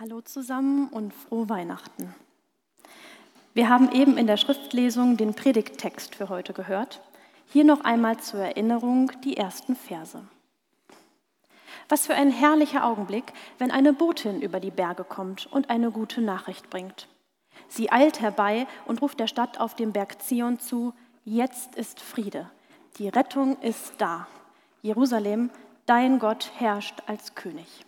Hallo zusammen und frohe Weihnachten. Wir haben eben in der Schriftlesung den Predigttext für heute gehört. Hier noch einmal zur Erinnerung die ersten Verse. Was für ein herrlicher Augenblick, wenn eine Botin über die Berge kommt und eine gute Nachricht bringt. Sie eilt herbei und ruft der Stadt auf dem Berg Zion zu, jetzt ist Friede, die Rettung ist da. Jerusalem, dein Gott herrscht als König.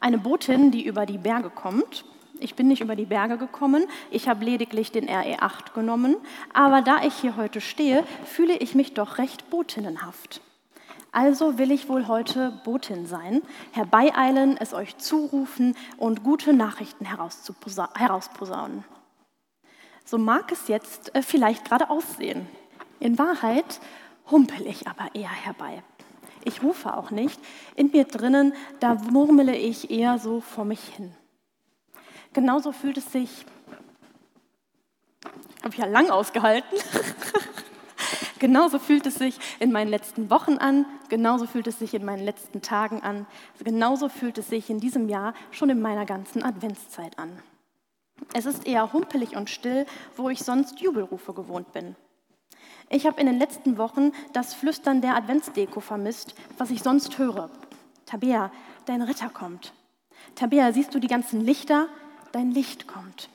Eine Botin, die über die Berge kommt. Ich bin nicht über die Berge gekommen, ich habe lediglich den RE8 genommen, aber da ich hier heute stehe, fühle ich mich doch recht botinnenhaft. Also will ich wohl heute Botin sein, herbeieilen, es euch zurufen und gute Nachrichten herausposaunen. So mag es jetzt äh, vielleicht gerade aussehen. In Wahrheit humpel ich aber eher herbei. Ich rufe auch nicht. In mir drinnen, da murmele ich eher so vor mich hin. Genauso fühlt es sich, habe ich ja lang ausgehalten, genauso fühlt es sich in meinen letzten Wochen an, genauso fühlt es sich in meinen letzten Tagen an, genauso fühlt es sich in diesem Jahr schon in meiner ganzen Adventszeit an. Es ist eher humpelig und still, wo ich sonst Jubelrufe gewohnt bin. Ich habe in den letzten Wochen das Flüstern der Adventsdeko vermisst, was ich sonst höre. Tabea, dein Ritter kommt. Tabea, siehst du die ganzen Lichter? Dein Licht kommt.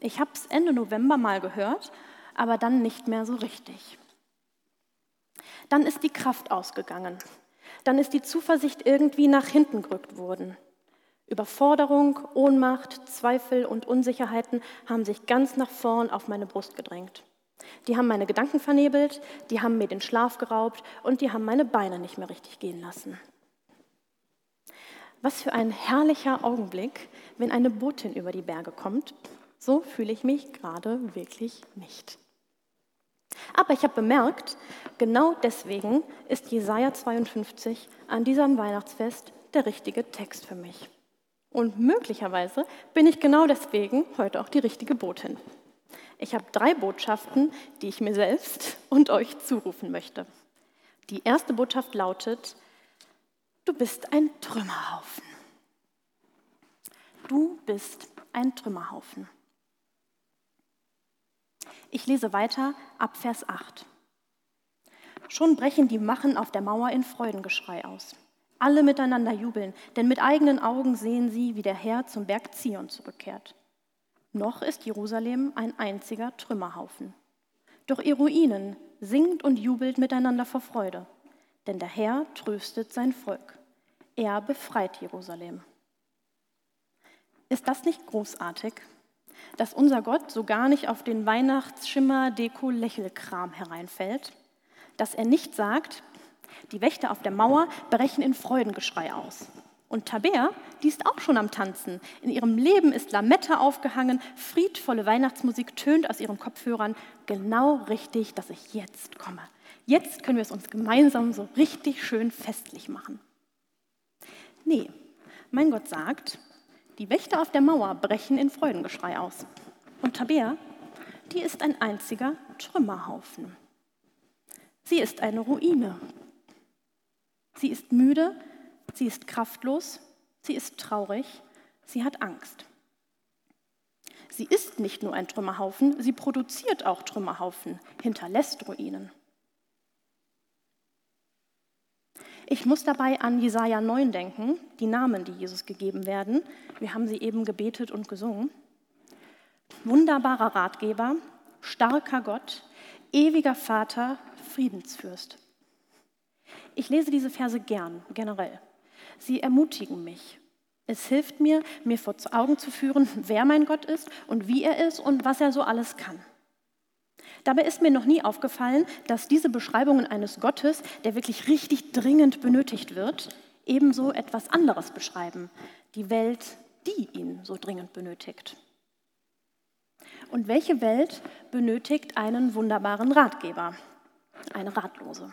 Ich habe es Ende November mal gehört, aber dann nicht mehr so richtig. Dann ist die Kraft ausgegangen. Dann ist die Zuversicht irgendwie nach hinten gerückt worden. Überforderung, Ohnmacht, Zweifel und Unsicherheiten haben sich ganz nach vorn auf meine Brust gedrängt. Die haben meine Gedanken vernebelt, die haben mir den Schlaf geraubt und die haben meine Beine nicht mehr richtig gehen lassen. Was für ein herrlicher Augenblick, wenn eine Botin über die Berge kommt. So fühle ich mich gerade wirklich nicht. Aber ich habe bemerkt, genau deswegen ist Jesaja 52 an diesem Weihnachtsfest der richtige Text für mich. Und möglicherweise bin ich genau deswegen heute auch die richtige Botin. Ich habe drei Botschaften, die ich mir selbst und euch zurufen möchte. Die erste Botschaft lautet, du bist ein Trümmerhaufen. Du bist ein Trümmerhaufen. Ich lese weiter ab Vers 8. Schon brechen die Machen auf der Mauer in Freudengeschrei aus. Alle miteinander jubeln, denn mit eigenen Augen sehen sie, wie der Herr zum Berg Zion zurückkehrt. Noch ist Jerusalem ein einziger Trümmerhaufen. Doch ihr Ruinen singt und jubelt miteinander vor Freude, denn der Herr tröstet sein Volk. Er befreit Jerusalem. Ist das nicht großartig, dass unser Gott so gar nicht auf den Weihnachtsschimmer, Deko, Lächelkram hereinfällt? Dass er nicht sagt, die Wächter auf der Mauer brechen in Freudengeschrei aus und Tabea, die ist auch schon am Tanzen. In ihrem Leben ist Lametta aufgehangen, friedvolle Weihnachtsmusik tönt aus ihren Kopfhörern. Genau richtig, dass ich jetzt komme. Jetzt können wir es uns gemeinsam so richtig schön festlich machen. Nee, mein Gott sagt, die Wächter auf der Mauer brechen in Freudengeschrei aus. Und Tabea, die ist ein einziger Trümmerhaufen. Sie ist eine Ruine. Sie ist müde, Sie ist kraftlos, sie ist traurig, sie hat Angst. Sie ist nicht nur ein Trümmerhaufen, sie produziert auch Trümmerhaufen, hinterlässt Ruinen. Ich muss dabei an Jesaja 9 denken, die Namen, die Jesus gegeben werden. Wir haben sie eben gebetet und gesungen. Wunderbarer Ratgeber, starker Gott, ewiger Vater, Friedensfürst. Ich lese diese Verse gern, generell. Sie ermutigen mich. Es hilft mir, mir vor Augen zu führen, wer mein Gott ist und wie er ist und was er so alles kann. Dabei ist mir noch nie aufgefallen, dass diese Beschreibungen eines Gottes, der wirklich richtig dringend benötigt wird, ebenso etwas anderes beschreiben. Die Welt, die ihn so dringend benötigt. Und welche Welt benötigt einen wunderbaren Ratgeber? Eine Ratlose.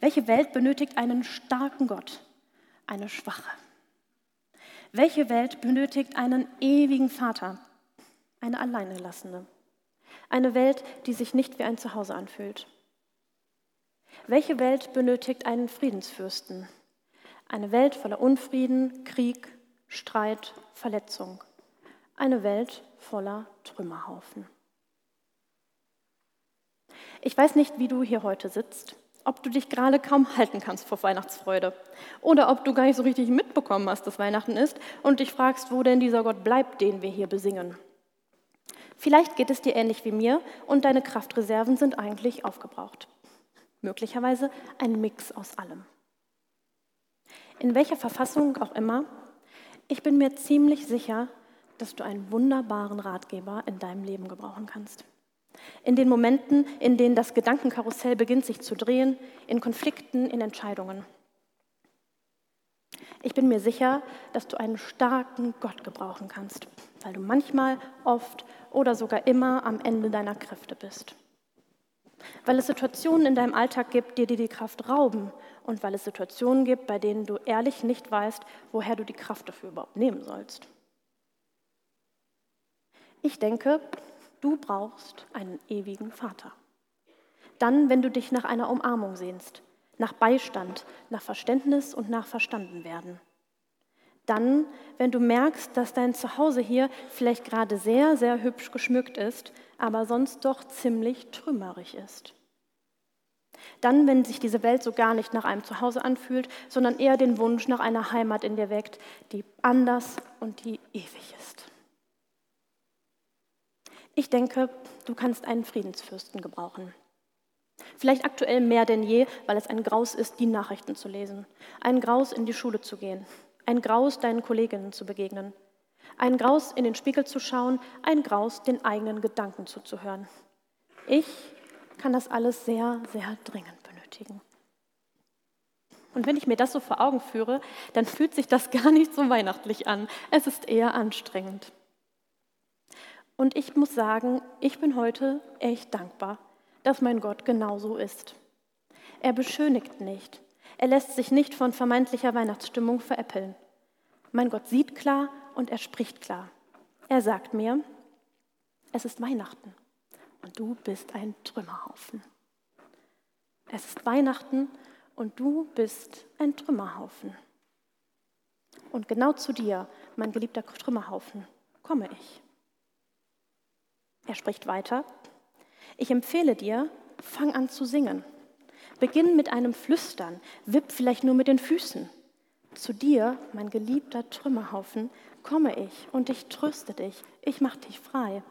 Welche Welt benötigt einen starken Gott? Eine schwache? Welche Welt benötigt einen ewigen Vater? Eine alleingelassene. Eine Welt, die sich nicht wie ein Zuhause anfühlt. Welche Welt benötigt einen Friedensfürsten? Eine Welt voller Unfrieden, Krieg, Streit, Verletzung. Eine Welt voller Trümmerhaufen. Ich weiß nicht, wie du hier heute sitzt, ob du dich gerade kaum halten kannst vor Weihnachtsfreude oder ob du gar nicht so richtig mitbekommen hast, dass Weihnachten ist und dich fragst, wo denn dieser Gott bleibt, den wir hier besingen. Vielleicht geht es dir ähnlich wie mir und deine Kraftreserven sind eigentlich aufgebraucht. Möglicherweise ein Mix aus allem. In welcher Verfassung auch immer, ich bin mir ziemlich sicher, dass du einen wunderbaren Ratgeber in deinem Leben gebrauchen kannst. In den Momenten, in denen das Gedankenkarussell beginnt sich zu drehen, in Konflikten, in Entscheidungen. Ich bin mir sicher, dass du einen starken Gott gebrauchen kannst, weil du manchmal, oft oder sogar immer am Ende deiner Kräfte bist. Weil es Situationen in deinem Alltag gibt, die dir die Kraft rauben und weil es Situationen gibt, bei denen du ehrlich nicht weißt, woher du die Kraft dafür überhaupt nehmen sollst. Ich denke, du brauchst einen ewigen Vater. Dann, wenn du dich nach einer Umarmung sehnst, nach Beistand, nach Verständnis und nach Verstandenwerden. Dann, wenn du merkst, dass dein Zuhause hier vielleicht gerade sehr, sehr hübsch geschmückt ist, aber sonst doch ziemlich trümmerig ist. Dann, wenn sich diese Welt so gar nicht nach einem Zuhause anfühlt, sondern eher den Wunsch nach einer Heimat in dir weckt, die anders und die ewig ist. Ich denke, du kannst einen Friedensfürsten gebrauchen. Vielleicht aktuell mehr denn je, weil es ein Graus ist, die Nachrichten zu lesen, ein Graus in die Schule zu gehen, ein Graus deinen Kolleginnen zu begegnen, ein Graus in den Spiegel zu schauen, ein Graus den eigenen Gedanken zuzuhören. Ich kann das alles sehr, sehr dringend benötigen. Und wenn ich mir das so vor Augen führe, dann fühlt sich das gar nicht so weihnachtlich an. Es ist eher anstrengend. Und ich muss sagen, ich bin heute echt dankbar, dass mein Gott genauso ist. Er beschönigt nicht. Er lässt sich nicht von vermeintlicher Weihnachtsstimmung veräppeln. Mein Gott sieht klar und er spricht klar. Er sagt mir, es ist Weihnachten und du bist ein Trümmerhaufen. Es ist Weihnachten und du bist ein Trümmerhaufen. Und genau zu dir, mein geliebter Trümmerhaufen, komme ich. Er spricht weiter. Ich empfehle dir, fang an zu singen. Beginn mit einem Flüstern, wipp vielleicht nur mit den Füßen. Zu dir, mein geliebter Trümmerhaufen, komme ich und ich tröste dich, ich mach dich frei.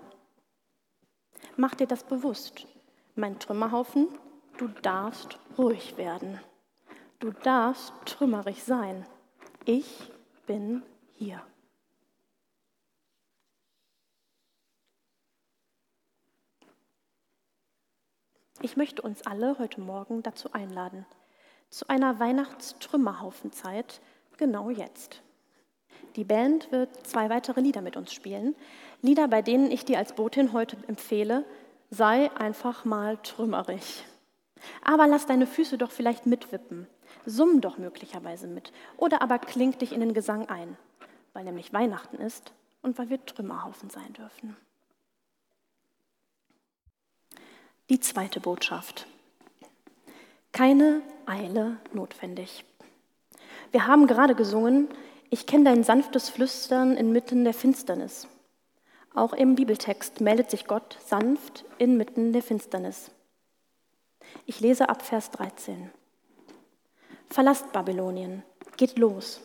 Mach dir das bewusst. Mein Trümmerhaufen, du darfst ruhig werden. Du darfst trümmerig sein. Ich bin hier. Ich möchte uns alle heute Morgen dazu einladen, zu einer Weihnachtstrümmerhaufenzeit, genau jetzt. Die Band wird zwei weitere Lieder mit uns spielen. Lieder, bei denen ich dir als Botin heute empfehle, sei einfach mal trümmerig. Aber lass deine Füße doch vielleicht mitwippen. Summ doch möglicherweise mit. Oder aber kling dich in den Gesang ein, weil nämlich Weihnachten ist und weil wir Trümmerhaufen sein dürfen. Die zweite Botschaft. Keine Eile notwendig. Wir haben gerade gesungen, ich kenne dein sanftes Flüstern inmitten der Finsternis. Auch im Bibeltext meldet sich Gott sanft inmitten der Finsternis. Ich lese ab Vers 13. Verlasst Babylonien, geht los.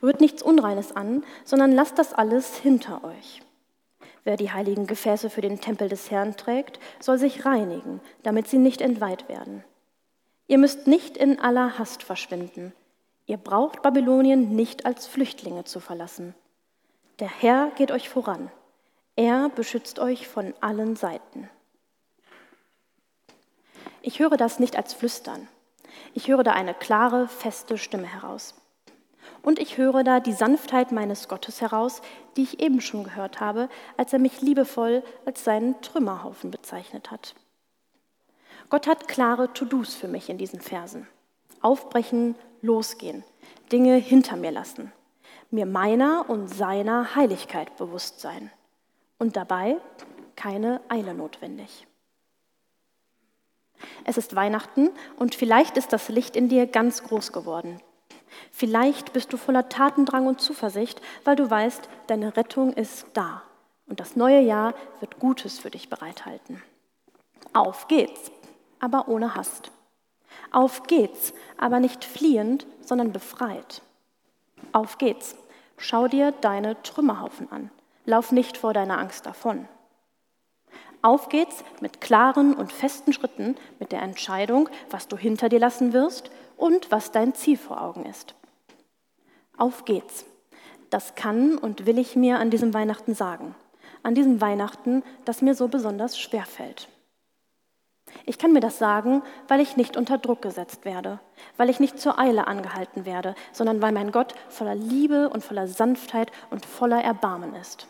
Rührt nichts Unreines an, sondern lasst das alles hinter euch. Wer die heiligen Gefäße für den Tempel des Herrn trägt, soll sich reinigen, damit sie nicht entweiht werden. Ihr müsst nicht in aller Hast verschwinden. Ihr braucht Babylonien nicht als Flüchtlinge zu verlassen. Der Herr geht euch voran. Er beschützt euch von allen Seiten. Ich höre das nicht als Flüstern. Ich höre da eine klare, feste Stimme heraus. Und ich höre da die Sanftheit meines Gottes heraus, die ich eben schon gehört habe, als er mich liebevoll als seinen Trümmerhaufen bezeichnet hat. Gott hat klare To-Dos für mich in diesen Versen. Aufbrechen, losgehen, Dinge hinter mir lassen, mir meiner und seiner Heiligkeit bewusst sein und dabei keine Eile notwendig. Es ist Weihnachten und vielleicht ist das Licht in dir ganz groß geworden, Vielleicht bist du voller Tatendrang und Zuversicht, weil du weißt, deine Rettung ist da und das neue Jahr wird Gutes für dich bereithalten. Auf geht's, aber ohne Hast. Auf geht's, aber nicht fliehend, sondern befreit. Auf geht's. Schau dir deine Trümmerhaufen an. Lauf nicht vor deiner Angst davon. Auf geht's mit klaren und festen Schritten, mit der Entscheidung, was du hinter dir lassen wirst und was dein Ziel vor Augen ist. Auf geht's. Das kann und will ich mir an diesem Weihnachten sagen. An diesem Weihnachten, das mir so besonders schwer fällt. Ich kann mir das sagen, weil ich nicht unter Druck gesetzt werde, weil ich nicht zur Eile angehalten werde, sondern weil mein Gott voller Liebe und voller Sanftheit und voller Erbarmen ist.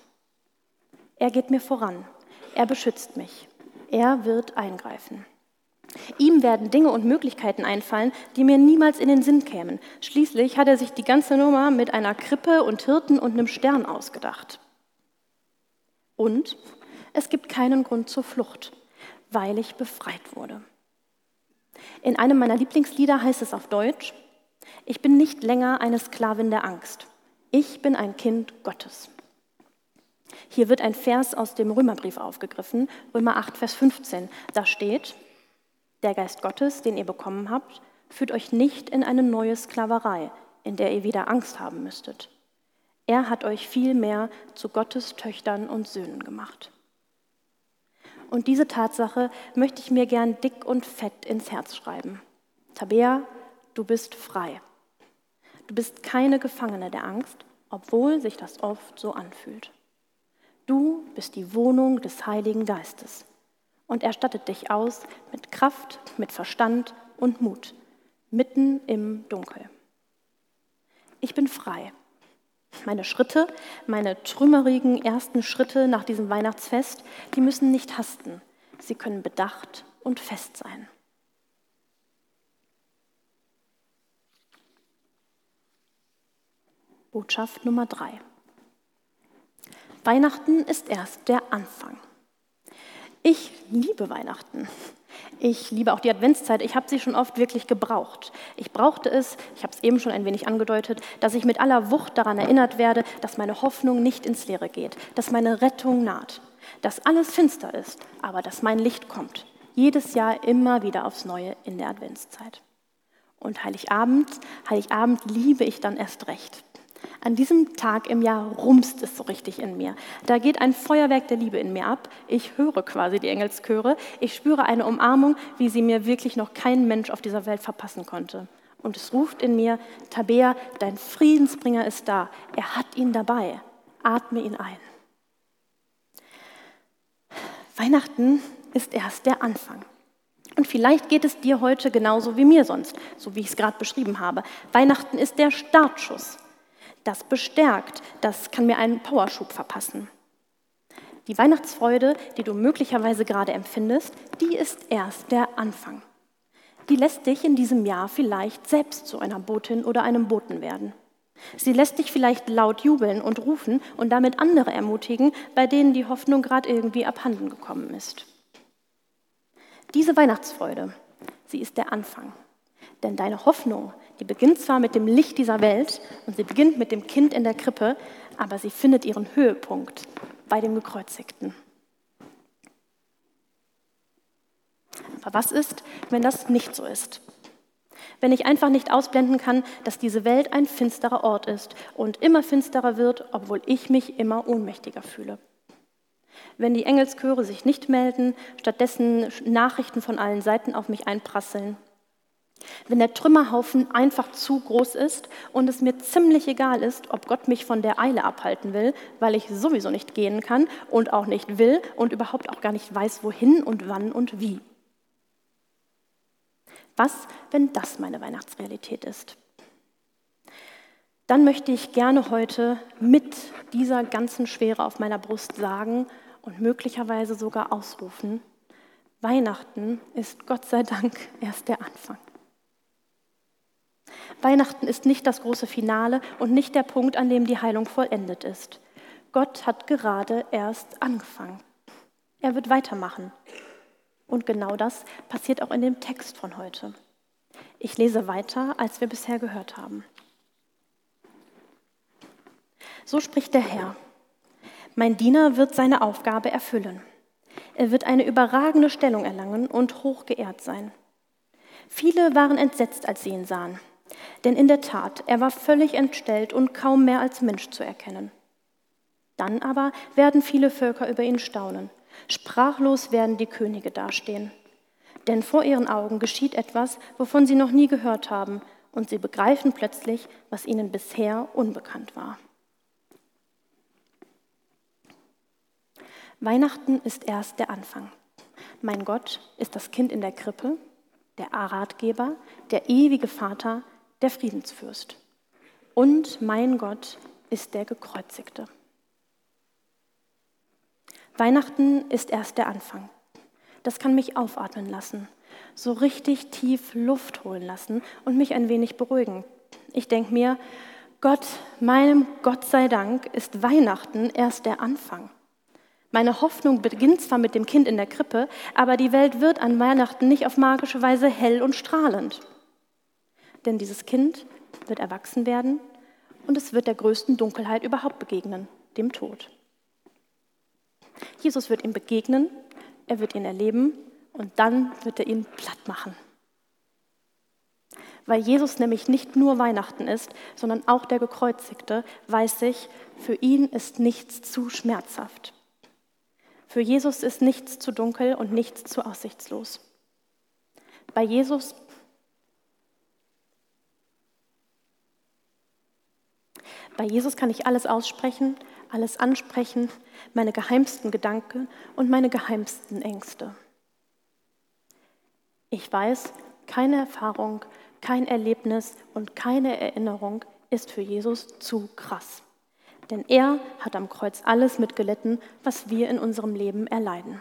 Er geht mir voran, er beschützt mich, er wird eingreifen. Ihm werden Dinge und Möglichkeiten einfallen, die mir niemals in den Sinn kämen. Schließlich hat er sich die ganze Nummer mit einer Krippe und Hirten und einem Stern ausgedacht. Und es gibt keinen Grund zur Flucht weil ich befreit wurde. In einem meiner Lieblingslieder heißt es auf Deutsch, ich bin nicht länger eine Sklavin der Angst. Ich bin ein Kind Gottes. Hier wird ein Vers aus dem Römerbrief aufgegriffen, Römer 8, Vers 15. Da steht, der Geist Gottes, den ihr bekommen habt, führt euch nicht in eine neue Sklaverei, in der ihr wieder Angst haben müsstet. Er hat euch vielmehr zu Gottes Töchtern und Söhnen gemacht. Und diese Tatsache möchte ich mir gern dick und fett ins Herz schreiben. Tabea, du bist frei. Du bist keine Gefangene der Angst, obwohl sich das oft so anfühlt. Du bist die Wohnung des Heiligen Geistes und er stattet dich aus mit Kraft, mit Verstand und Mut, mitten im Dunkel. Ich bin frei meine Schritte, meine trümmerigen ersten Schritte nach diesem Weihnachtsfest, die müssen nicht hasten. Sie können bedacht und fest sein. Botschaft Nummer drei. Weihnachten ist erst der Anfang. Ich liebe Weihnachten. Ich liebe auch die Adventszeit. Ich habe sie schon oft wirklich gebraucht. Ich brauchte es, ich habe es eben schon ein wenig angedeutet, dass ich mit aller Wucht daran erinnert werde, dass meine Hoffnung nicht ins Leere geht, dass meine Rettung naht, dass alles finster ist, aber dass mein Licht kommt. Jedes Jahr immer wieder aufs Neue in der Adventszeit. Und Heiligabend, Heiligabend liebe ich dann erst recht. An diesem Tag im Jahr rumst es so richtig in mir. Da geht ein Feuerwerk der Liebe in mir ab. Ich höre quasi die Engelschöre. Ich spüre eine Umarmung, wie sie mir wirklich noch kein Mensch auf dieser Welt verpassen konnte. Und es ruft in mir, Tabea, dein Friedensbringer ist da. Er hat ihn dabei. Atme ihn ein. Weihnachten ist erst der Anfang. Und vielleicht geht es dir heute genauso wie mir sonst, so wie ich es gerade beschrieben habe. Weihnachten ist der Startschuss das bestärkt, das kann mir einen Powerschub verpassen. Die Weihnachtsfreude, die du möglicherweise gerade empfindest, die ist erst der Anfang. Die lässt dich in diesem Jahr vielleicht selbst zu einer Botin oder einem Boten werden. Sie lässt dich vielleicht laut jubeln und rufen und damit andere ermutigen, bei denen die Hoffnung gerade irgendwie abhanden gekommen ist. Diese Weihnachtsfreude, sie ist der Anfang. Denn deine Hoffnung, die beginnt zwar mit dem Licht dieser Welt und sie beginnt mit dem Kind in der Krippe, aber sie findet ihren Höhepunkt bei dem Gekreuzigten. Aber was ist, wenn das nicht so ist? Wenn ich einfach nicht ausblenden kann, dass diese Welt ein finsterer Ort ist und immer finsterer wird, obwohl ich mich immer ohnmächtiger fühle. Wenn die Engelschöre sich nicht melden, stattdessen Nachrichten von allen Seiten auf mich einprasseln, wenn der Trümmerhaufen einfach zu groß ist und es mir ziemlich egal ist, ob Gott mich von der Eile abhalten will, weil ich sowieso nicht gehen kann und auch nicht will und überhaupt auch gar nicht weiß, wohin und wann und wie. Was, wenn das meine Weihnachtsrealität ist? Dann möchte ich gerne heute mit dieser ganzen Schwere auf meiner Brust sagen und möglicherweise sogar ausrufen, Weihnachten ist Gott sei Dank erst der Anfang. Weihnachten ist nicht das große Finale und nicht der Punkt, an dem die Heilung vollendet ist. Gott hat gerade erst angefangen. Er wird weitermachen. Und genau das passiert auch in dem Text von heute. Ich lese weiter, als wir bisher gehört haben. So spricht der Herr. Mein Diener wird seine Aufgabe erfüllen. Er wird eine überragende Stellung erlangen und hoch geehrt sein. Viele waren entsetzt, als sie ihn sahen. Denn in der Tat, er war völlig entstellt und kaum mehr als Mensch zu erkennen. Dann aber werden viele Völker über ihn staunen. Sprachlos werden die Könige dastehen. Denn vor ihren Augen geschieht etwas, wovon sie noch nie gehört haben, und sie begreifen plötzlich, was ihnen bisher unbekannt war. Weihnachten ist erst der Anfang. Mein Gott ist das Kind in der Krippe, der Ratgeber, der ewige Vater, der Friedensfürst. Und mein Gott ist der Gekreuzigte. Weihnachten ist erst der Anfang. Das kann mich aufatmen lassen, so richtig tief Luft holen lassen und mich ein wenig beruhigen. Ich denke mir, Gott, meinem Gott sei Dank, ist Weihnachten erst der Anfang. Meine Hoffnung beginnt zwar mit dem Kind in der Krippe, aber die Welt wird an Weihnachten nicht auf magische Weise hell und strahlend. Denn dieses Kind wird erwachsen werden und es wird der größten Dunkelheit überhaupt begegnen, dem Tod. Jesus wird ihm begegnen, er wird ihn erleben und dann wird er ihn platt machen. Weil Jesus nämlich nicht nur Weihnachten ist, sondern auch der Gekreuzigte, weiß ich, für ihn ist nichts zu schmerzhaft. Für Jesus ist nichts zu dunkel und nichts zu aussichtslos. Bei Jesus Bei Jesus kann ich alles aussprechen, alles ansprechen, meine geheimsten Gedanken und meine geheimsten Ängste. Ich weiß, keine Erfahrung, kein Erlebnis und keine Erinnerung ist für Jesus zu krass. Denn er hat am Kreuz alles mitgelitten, was wir in unserem Leben erleiden.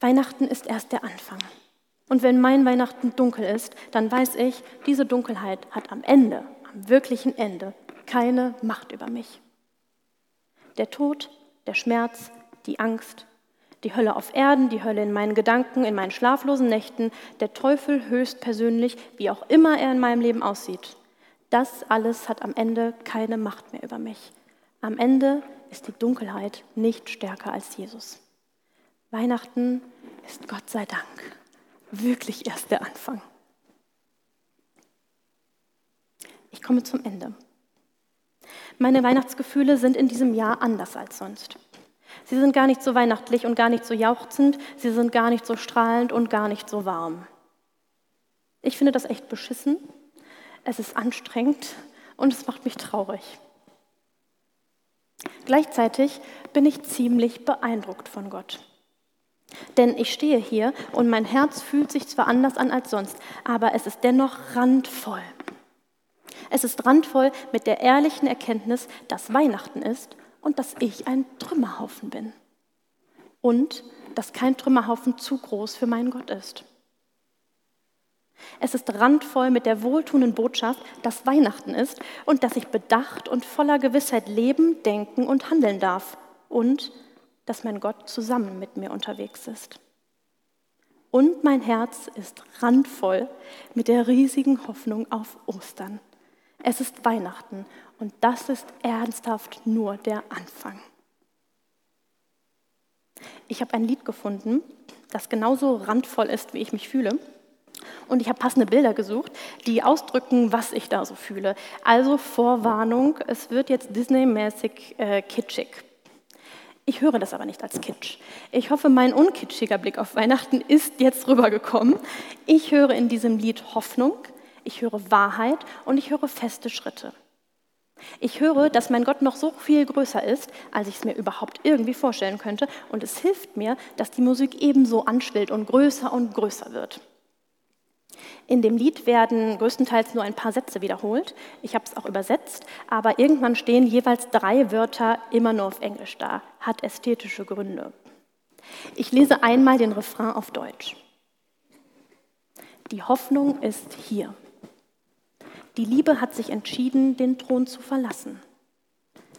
Weihnachten ist erst der Anfang. Und wenn mein Weihnachten dunkel ist, dann weiß ich, diese Dunkelheit hat am Ende, am wirklichen Ende, keine Macht über mich. Der Tod, der Schmerz, die Angst, die Hölle auf Erden, die Hölle in meinen Gedanken, in meinen schlaflosen Nächten, der Teufel höchstpersönlich, wie auch immer er in meinem Leben aussieht. Das alles hat am Ende keine Macht mehr über mich. Am Ende ist die Dunkelheit nicht stärker als Jesus. Weihnachten ist Gott sei Dank wirklich erst der Anfang. Ich komme zum Ende. Meine Weihnachtsgefühle sind in diesem Jahr anders als sonst. Sie sind gar nicht so weihnachtlich und gar nicht so jauchzend, sie sind gar nicht so strahlend und gar nicht so warm. Ich finde das echt beschissen, es ist anstrengend und es macht mich traurig. Gleichzeitig bin ich ziemlich beeindruckt von Gott. Denn ich stehe hier und mein Herz fühlt sich zwar anders an als sonst, aber es ist dennoch randvoll. Es ist randvoll mit der ehrlichen Erkenntnis, dass Weihnachten ist und dass ich ein Trümmerhaufen bin. Und dass kein Trümmerhaufen zu groß für meinen Gott ist. Es ist randvoll mit der wohltuenden Botschaft, dass Weihnachten ist und dass ich bedacht und voller Gewissheit leben, denken und handeln darf und dass mein Gott zusammen mit mir unterwegs ist. Und mein Herz ist randvoll mit der riesigen Hoffnung auf Ostern. Es ist Weihnachten und das ist ernsthaft nur der Anfang. Ich habe ein Lied gefunden, das genauso randvoll ist, wie ich mich fühle. Und ich habe passende Bilder gesucht, die ausdrücken, was ich da so fühle. Also Vorwarnung, es wird jetzt Disney-mäßig äh, kitschig. Ich höre das aber nicht als Kitsch. Ich hoffe, mein unkitschiger Blick auf Weihnachten ist jetzt rübergekommen. Ich höre in diesem Lied Hoffnung, ich höre Wahrheit und ich höre feste Schritte. Ich höre, dass mein Gott noch so viel größer ist, als ich es mir überhaupt irgendwie vorstellen könnte. Und es hilft mir, dass die Musik ebenso anschwillt und größer und größer wird. In dem Lied werden größtenteils nur ein paar Sätze wiederholt. Ich habe es auch übersetzt, aber irgendwann stehen jeweils drei Wörter immer nur auf Englisch da. Hat ästhetische Gründe. Ich lese einmal den Refrain auf Deutsch. Die Hoffnung ist hier. Die Liebe hat sich entschieden, den Thron zu verlassen.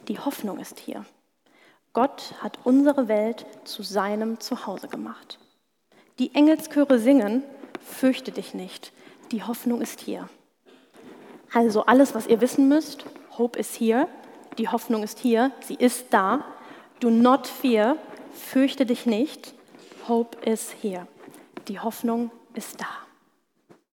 Die Hoffnung ist hier. Gott hat unsere Welt zu seinem Zuhause gemacht. Die Engelschöre singen, fürchte dich nicht, die Hoffnung ist hier. Also alles, was ihr wissen müsst, Hope is here, die Hoffnung ist hier, sie ist da. Do not fear, fürchte dich nicht, Hope is here, die Hoffnung ist da.